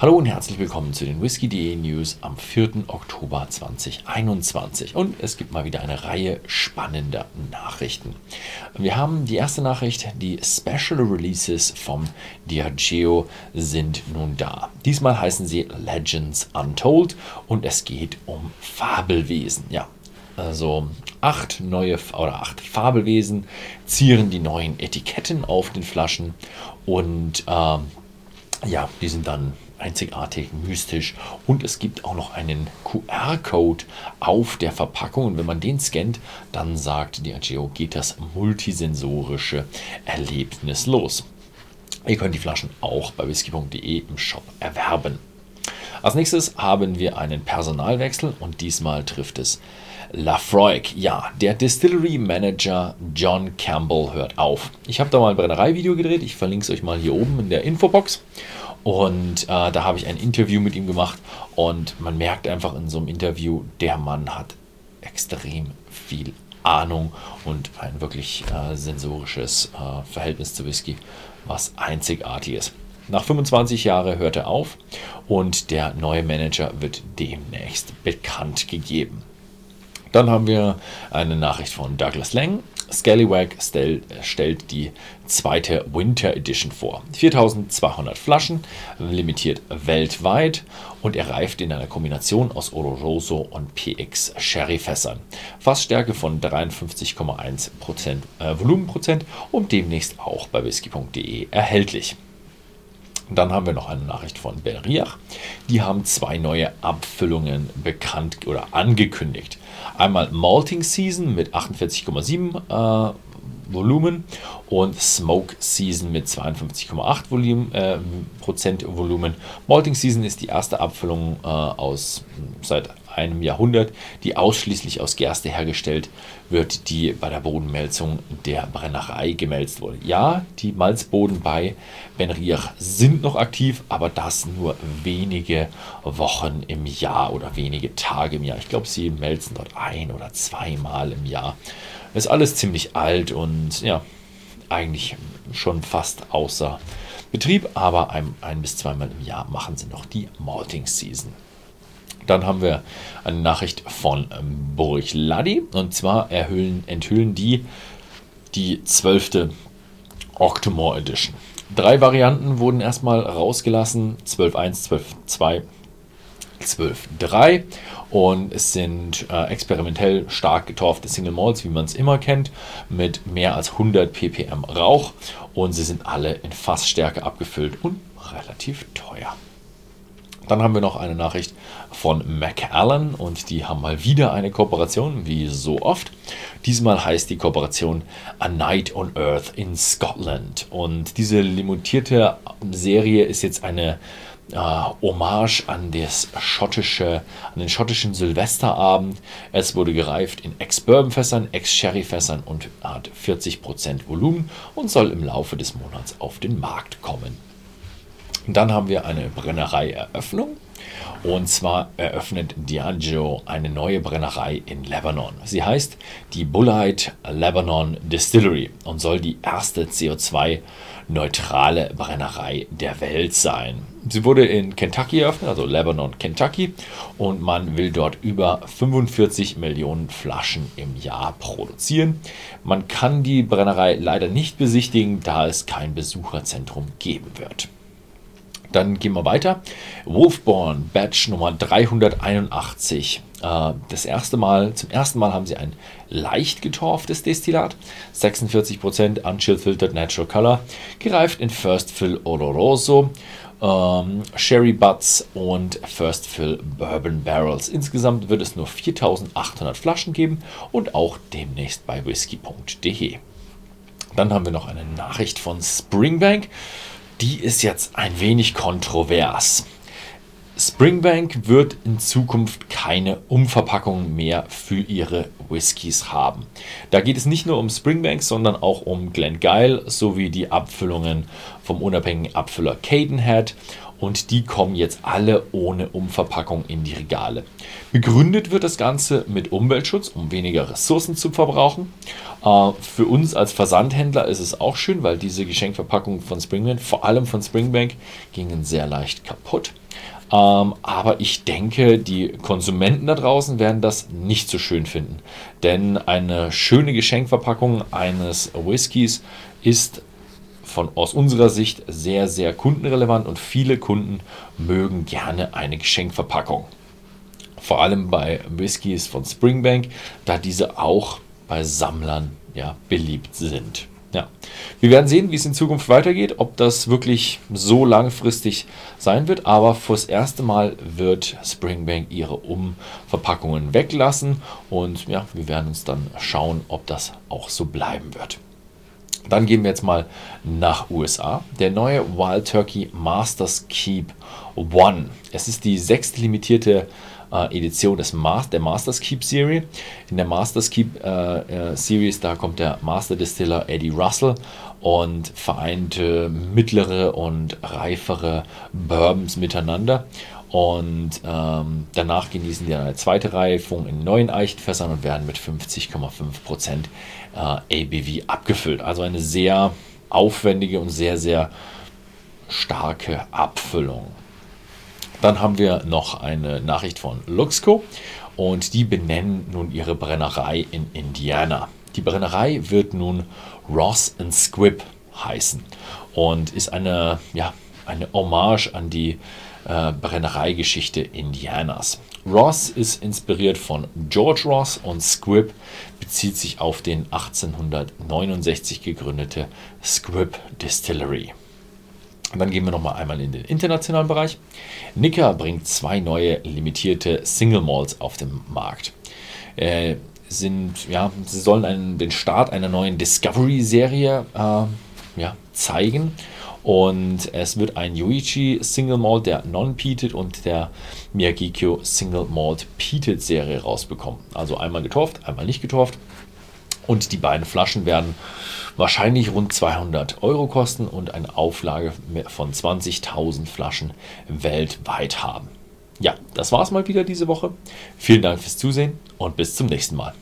Hallo und herzlich willkommen zu den Whisky.de News am 4. Oktober 2021. Und es gibt mal wieder eine Reihe spannender Nachrichten. Wir haben die erste Nachricht, die Special Releases vom Diageo sind nun da. Diesmal heißen sie Legends Untold und es geht um Fabelwesen. Ja, also acht neue oder acht Fabelwesen zieren die neuen Etiketten auf den Flaschen und äh, ja, die sind dann einzigartig, mystisch und es gibt auch noch einen QR-Code auf der Verpackung und wenn man den scannt, dann sagt Diageo, geht das multisensorische Erlebnis los. Ihr könnt die Flaschen auch bei whisky.de im Shop erwerben. Als nächstes haben wir einen Personalwechsel und diesmal trifft es Lafroig. Ja, der Distillery Manager John Campbell hört auf. Ich habe da mal ein Brennerei-Video gedreht. Ich verlinke es euch mal hier oben in der Infobox. Und äh, da habe ich ein Interview mit ihm gemacht und man merkt einfach in so einem Interview, der Mann hat extrem viel Ahnung und ein wirklich äh, sensorisches äh, Verhältnis zu Whisky, was einzigartig ist. Nach 25 Jahren hört er auf und der neue Manager wird demnächst bekannt gegeben. Dann haben wir eine Nachricht von Douglas Lang. Scallywag stell, stellt die zweite Winter Edition vor. 4200 Flaschen, limitiert weltweit und er reift in einer Kombination aus Oloroso und PX Sherry-Fässern. Fassstärke von 53,1% äh, Volumenprozent und demnächst auch bei whisky.de erhältlich. Dann haben wir noch eine Nachricht von Benriach. Die haben zwei neue Abfüllungen bekannt oder angekündigt. Einmal Malting Season mit 48,7 äh, Volumen und Smoke Season mit 52,8 Volumen, äh, Prozent Volumen. Malting Season ist die erste Abfüllung äh, aus seit einem Jahrhundert, die ausschließlich aus Gerste hergestellt wird, die bei der Bodenmelzung der Brennerei gemälzt wurde. Ja, die Malzboden bei Benriach sind noch aktiv, aber das nur wenige Wochen im Jahr oder wenige Tage im Jahr. Ich glaube, sie melzen dort ein oder zweimal im Jahr. Ist alles ziemlich alt und ja, eigentlich schon fast außer Betrieb, aber ein, ein bis zweimal im Jahr machen sie noch die Malting Season. Dann haben wir eine Nachricht von ähm, Burchladi und zwar erhüllen, enthüllen die die zwölfte Octomore Edition. Drei Varianten wurden erstmal rausgelassen: 12.1, 12.2, 12.3 und es sind äh, experimentell stark getorfte Single Malls, wie man es immer kennt, mit mehr als 100 ppm Rauch und sie sind alle in Fassstärke abgefüllt und relativ teuer. Dann haben wir noch eine Nachricht von McAllen und die haben mal wieder eine Kooperation, wie so oft. Diesmal heißt die Kooperation A Night on Earth in Scotland. Und diese limitierte Serie ist jetzt eine Hommage an, das schottische, an den schottischen Silvesterabend. Es wurde gereift in Ex-Bourbon-Fässern, Ex-Sherry-Fässern und hat 40% Volumen und soll im Laufe des Monats auf den Markt kommen. Dann haben wir eine Brennerei-Eröffnung. Und zwar eröffnet Diageo eine neue Brennerei in Lebanon. Sie heißt die Bullite Lebanon Distillery und soll die erste CO2-neutrale Brennerei der Welt sein. Sie wurde in Kentucky eröffnet, also Lebanon, Kentucky, und man will dort über 45 Millionen Flaschen im Jahr produzieren. Man kann die Brennerei leider nicht besichtigen, da es kein Besucherzentrum geben wird. Dann gehen wir weiter. Wolfborn Batch Nummer 381. Äh, das erste Mal, zum ersten Mal haben sie ein leicht getorftes Destillat. 46% Unchilled Filtered Natural Color. Gereift in First Fill Oloroso. Ähm, Sherry Butts und First Fill Bourbon Barrels. Insgesamt wird es nur 4800 Flaschen geben und auch demnächst bei whisky.de. Dann haben wir noch eine Nachricht von Springbank die ist jetzt ein wenig kontrovers. Springbank wird in Zukunft keine Umverpackung mehr für ihre Whiskys haben. Da geht es nicht nur um Springbank, sondern auch um Glengeil sowie die Abfüllungen vom unabhängigen Abfüller Cadenhead und die kommen jetzt alle ohne Umverpackung in die Regale. Begründet wird das Ganze mit Umweltschutz, um weniger Ressourcen zu verbrauchen. Äh, für uns als Versandhändler ist es auch schön, weil diese Geschenkverpackungen von Springbank, vor allem von Springbank, gingen sehr leicht kaputt. Ähm, aber ich denke, die Konsumenten da draußen werden das nicht so schön finden. Denn eine schöne Geschenkverpackung eines Whiskys ist von, aus unserer Sicht sehr, sehr kundenrelevant und viele Kunden mögen gerne eine Geschenkverpackung. Vor allem bei Whiskys von Springbank, da diese auch bei Sammlern ja, beliebt sind. Ja. Wir werden sehen, wie es in Zukunft weitergeht, ob das wirklich so langfristig sein wird. Aber fürs erste Mal wird Springbank ihre Umverpackungen weglassen. Und ja, wir werden uns dann schauen, ob das auch so bleiben wird. Dann gehen wir jetzt mal nach USA. Der neue Wild Turkey Masters Keep One. Es ist die sechste limitierte äh, Edition des Ma der Masters Keep Serie. In der Masters Keep äh, äh, Series, da kommt der Master Distiller Eddie Russell und vereint mittlere und reifere Bourbons miteinander. Und ähm, danach genießen die eine zweite Reifung in neuen Eichenfässern und werden mit 50,5% äh, ABV abgefüllt. Also eine sehr aufwendige und sehr, sehr starke Abfüllung. Dann haben wir noch eine Nachricht von Luxco und die benennen nun ihre Brennerei in Indiana. Die Brennerei wird nun Ross and Squibb heißen und ist eine, ja, eine Hommage an die äh, Brennereigeschichte Indianas. Ross ist inspiriert von George Ross und Squibb bezieht sich auf den 1869 gegründete Squibb Distillery. Und dann gehen wir noch mal einmal in den internationalen Bereich. Nika bringt zwei neue limitierte Single Malls auf den Markt. Äh, sind, ja, sie sollen einen, den Start einer neuen Discovery-Serie äh, ja, zeigen. Und es wird ein Yuichi Single Malt, der Non-Peated und der Miyagikyo Single Malt Peated Serie rausbekommen. Also einmal getorft, einmal nicht getorft. Und die beiden Flaschen werden wahrscheinlich rund 200 Euro kosten und eine Auflage von 20.000 Flaschen weltweit haben. Ja, das war es mal wieder diese Woche. Vielen Dank fürs Zusehen und bis zum nächsten Mal.